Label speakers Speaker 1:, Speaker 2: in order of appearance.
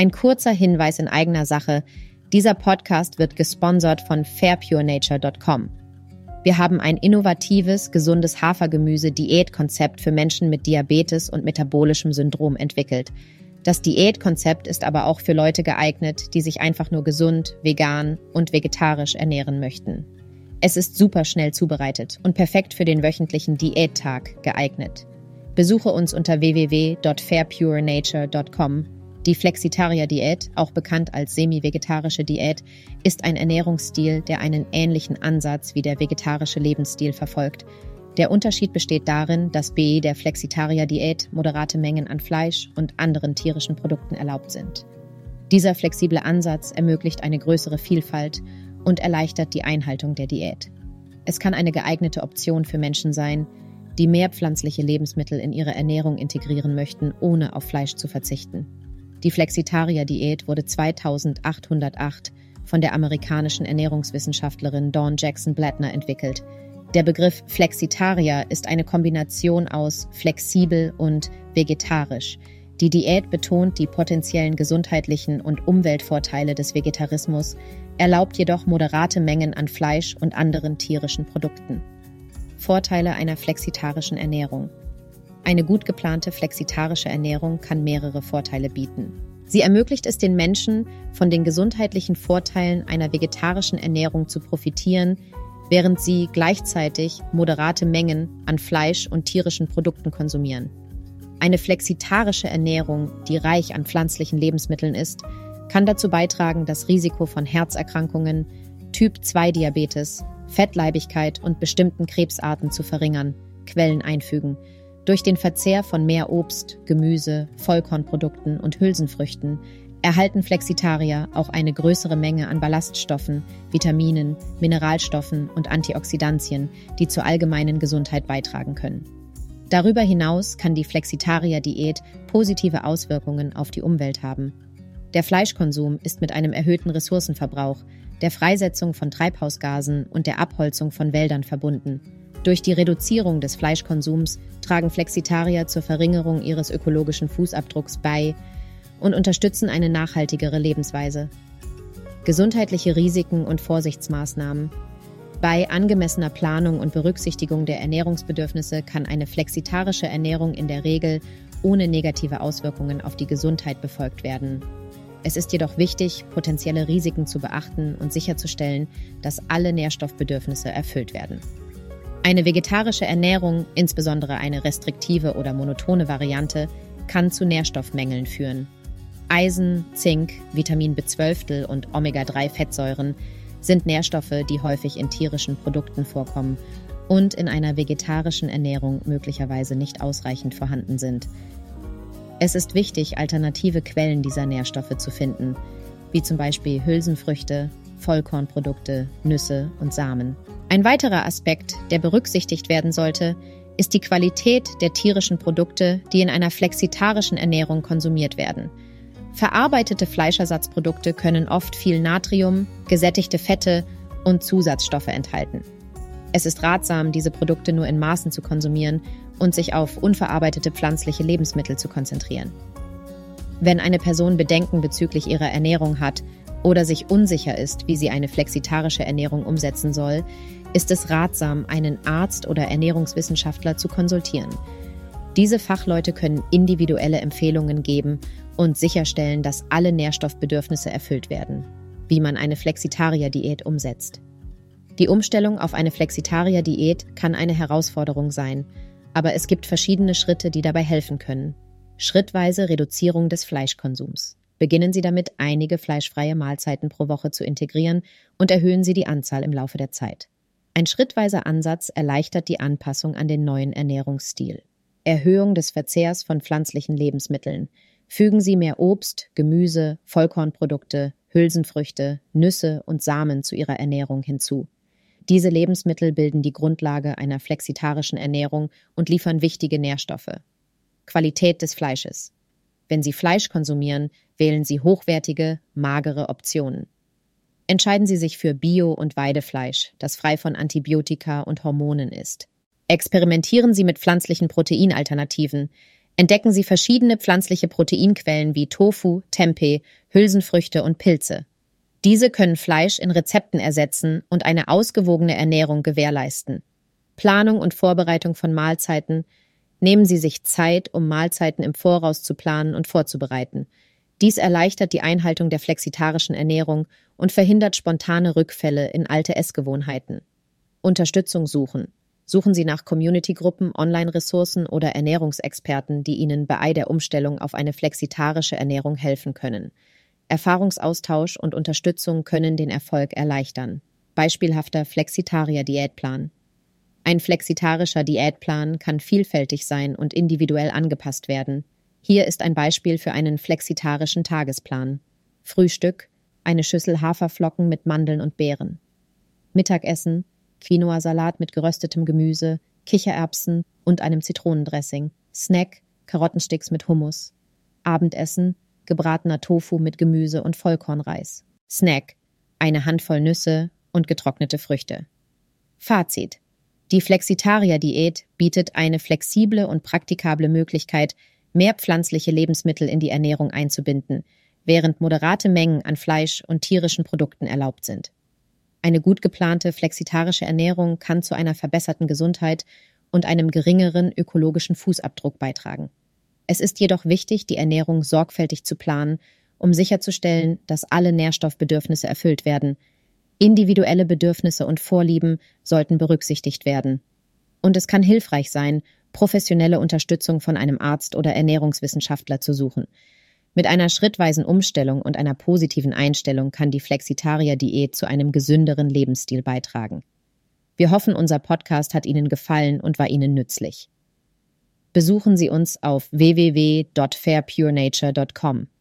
Speaker 1: Ein kurzer Hinweis in eigener Sache. Dieser Podcast wird gesponsert von fairpurenature.com. Wir haben ein innovatives, gesundes Hafergemüse-Diätkonzept für Menschen mit Diabetes und metabolischem Syndrom entwickelt. Das Diätkonzept ist aber auch für Leute geeignet, die sich einfach nur gesund, vegan und vegetarisch ernähren möchten. Es ist super schnell zubereitet und perfekt für den wöchentlichen Diättag geeignet. Besuche uns unter www.fairpurenature.com die Flexitarier-Diät, auch bekannt als semi-vegetarische Diät, ist ein Ernährungsstil, der einen ähnlichen Ansatz wie der vegetarische Lebensstil verfolgt. Der Unterschied besteht darin, dass bei der Flexitarier-Diät moderate Mengen an Fleisch und anderen tierischen Produkten erlaubt sind. Dieser flexible Ansatz ermöglicht eine größere Vielfalt und erleichtert die Einhaltung der Diät. Es kann eine geeignete Option für Menschen sein, die mehr pflanzliche Lebensmittel in ihre Ernährung integrieren möchten, ohne auf Fleisch zu verzichten. Die Flexitarier-Diät wurde 2808 von der amerikanischen Ernährungswissenschaftlerin Dawn Jackson Blattner entwickelt. Der Begriff Flexitarier ist eine Kombination aus flexibel und vegetarisch. Die Diät betont die potenziellen gesundheitlichen und Umweltvorteile des Vegetarismus, erlaubt jedoch moderate Mengen an Fleisch und anderen tierischen Produkten. Vorteile einer flexitarischen Ernährung. Eine gut geplante flexitarische Ernährung kann mehrere Vorteile bieten. Sie ermöglicht es den Menschen, von den gesundheitlichen Vorteilen einer vegetarischen Ernährung zu profitieren, während sie gleichzeitig moderate Mengen an Fleisch und tierischen Produkten konsumieren. Eine flexitarische Ernährung, die reich an pflanzlichen Lebensmitteln ist, kann dazu beitragen, das Risiko von Herzerkrankungen, Typ-2-Diabetes, Fettleibigkeit und bestimmten Krebsarten zu verringern, Quellen einfügen – durch den Verzehr von mehr Obst, Gemüse, Vollkornprodukten und Hülsenfrüchten erhalten Flexitarier auch eine größere Menge an Ballaststoffen, Vitaminen, Mineralstoffen und Antioxidantien, die zur allgemeinen Gesundheit beitragen können. Darüber hinaus kann die Flexitarier-Diät positive Auswirkungen auf die Umwelt haben. Der Fleischkonsum ist mit einem erhöhten Ressourcenverbrauch, der Freisetzung von Treibhausgasen und der Abholzung von Wäldern verbunden. Durch die Reduzierung des Fleischkonsums tragen Flexitarier zur Verringerung ihres ökologischen Fußabdrucks bei und unterstützen eine nachhaltigere Lebensweise. Gesundheitliche Risiken und Vorsichtsmaßnahmen. Bei angemessener Planung und Berücksichtigung der Ernährungsbedürfnisse kann eine flexitarische Ernährung in der Regel ohne negative Auswirkungen auf die Gesundheit befolgt werden. Es ist jedoch wichtig, potenzielle Risiken zu beachten und sicherzustellen, dass alle Nährstoffbedürfnisse erfüllt werden. Eine vegetarische Ernährung, insbesondere eine restriktive oder monotone Variante, kann zu Nährstoffmängeln führen. Eisen, Zink, Vitamin B12 und Omega-3-Fettsäuren sind Nährstoffe, die häufig in tierischen Produkten vorkommen und in einer vegetarischen Ernährung möglicherweise nicht ausreichend vorhanden sind. Es ist wichtig, alternative Quellen dieser Nährstoffe zu finden, wie zum Beispiel Hülsenfrüchte, Vollkornprodukte, Nüsse und Samen. Ein weiterer Aspekt, der berücksichtigt werden sollte, ist die Qualität der tierischen Produkte, die in einer flexitarischen Ernährung konsumiert werden. Verarbeitete Fleischersatzprodukte können oft viel Natrium, gesättigte Fette und Zusatzstoffe enthalten. Es ist ratsam, diese Produkte nur in Maßen zu konsumieren und sich auf unverarbeitete pflanzliche Lebensmittel zu konzentrieren. Wenn eine Person Bedenken bezüglich ihrer Ernährung hat oder sich unsicher ist, wie sie eine flexitarische Ernährung umsetzen soll, ist es ratsam, einen Arzt oder Ernährungswissenschaftler zu konsultieren. Diese Fachleute können individuelle Empfehlungen geben und sicherstellen, dass alle Nährstoffbedürfnisse erfüllt werden, wie man eine Flexitarier-Diät umsetzt. Die Umstellung auf eine Flexitarier-Diät kann eine Herausforderung sein, aber es gibt verschiedene Schritte, die dabei helfen können. Schrittweise Reduzierung des Fleischkonsums. Beginnen Sie damit, einige fleischfreie Mahlzeiten pro Woche zu integrieren und erhöhen Sie die Anzahl im Laufe der Zeit. Ein schrittweiser Ansatz erleichtert die Anpassung an den neuen Ernährungsstil. Erhöhung des Verzehrs von pflanzlichen Lebensmitteln. Fügen Sie mehr Obst, Gemüse, Vollkornprodukte, Hülsenfrüchte, Nüsse und Samen zu Ihrer Ernährung hinzu. Diese Lebensmittel bilden die Grundlage einer flexitarischen Ernährung und liefern wichtige Nährstoffe. Qualität des Fleisches. Wenn Sie Fleisch konsumieren, wählen Sie hochwertige, magere Optionen. Entscheiden Sie sich für Bio- und Weidefleisch, das frei von Antibiotika und Hormonen ist. Experimentieren Sie mit pflanzlichen Proteinalternativen. Entdecken Sie verschiedene pflanzliche Proteinquellen wie Tofu, Tempeh, Hülsenfrüchte und Pilze. Diese können Fleisch in Rezepten ersetzen und eine ausgewogene Ernährung gewährleisten. Planung und Vorbereitung von Mahlzeiten. Nehmen Sie sich Zeit, um Mahlzeiten im Voraus zu planen und vorzubereiten. Dies erleichtert die Einhaltung der flexitarischen Ernährung und verhindert spontane Rückfälle in alte Essgewohnheiten. Unterstützung suchen. Suchen Sie nach Community-Gruppen, Online-Ressourcen oder Ernährungsexperten, die Ihnen bei der Umstellung auf eine flexitarische Ernährung helfen können. Erfahrungsaustausch und Unterstützung können den Erfolg erleichtern. Beispielhafter Flexitarier-Diätplan. Ein flexitarischer Diätplan kann vielfältig sein und individuell angepasst werden. Hier ist ein Beispiel für einen flexitarischen Tagesplan. Frühstück, eine Schüssel Haferflocken mit Mandeln und Beeren. Mittagessen, Quinoa-Salat mit geröstetem Gemüse, Kichererbsen und einem Zitronendressing. Snack, Karottensticks mit Hummus. Abendessen, gebratener Tofu mit Gemüse und Vollkornreis. Snack, eine Handvoll Nüsse und getrocknete Früchte. Fazit. Die Flexitarier-Diät bietet eine flexible und praktikable Möglichkeit, mehr pflanzliche Lebensmittel in die Ernährung einzubinden, während moderate Mengen an Fleisch und tierischen Produkten erlaubt sind. Eine gut geplante flexitarische Ernährung kann zu einer verbesserten Gesundheit und einem geringeren ökologischen Fußabdruck beitragen. Es ist jedoch wichtig, die Ernährung sorgfältig zu planen, um sicherzustellen, dass alle Nährstoffbedürfnisse erfüllt werden. Individuelle Bedürfnisse und Vorlieben sollten berücksichtigt werden. Und es kann hilfreich sein, professionelle Unterstützung von einem Arzt oder Ernährungswissenschaftler zu suchen. Mit einer schrittweisen Umstellung und einer positiven Einstellung kann die Flexitarier-Diät zu einem gesünderen Lebensstil beitragen. Wir hoffen, unser Podcast hat Ihnen gefallen und war Ihnen nützlich. Besuchen Sie uns auf www.fairpurenature.com.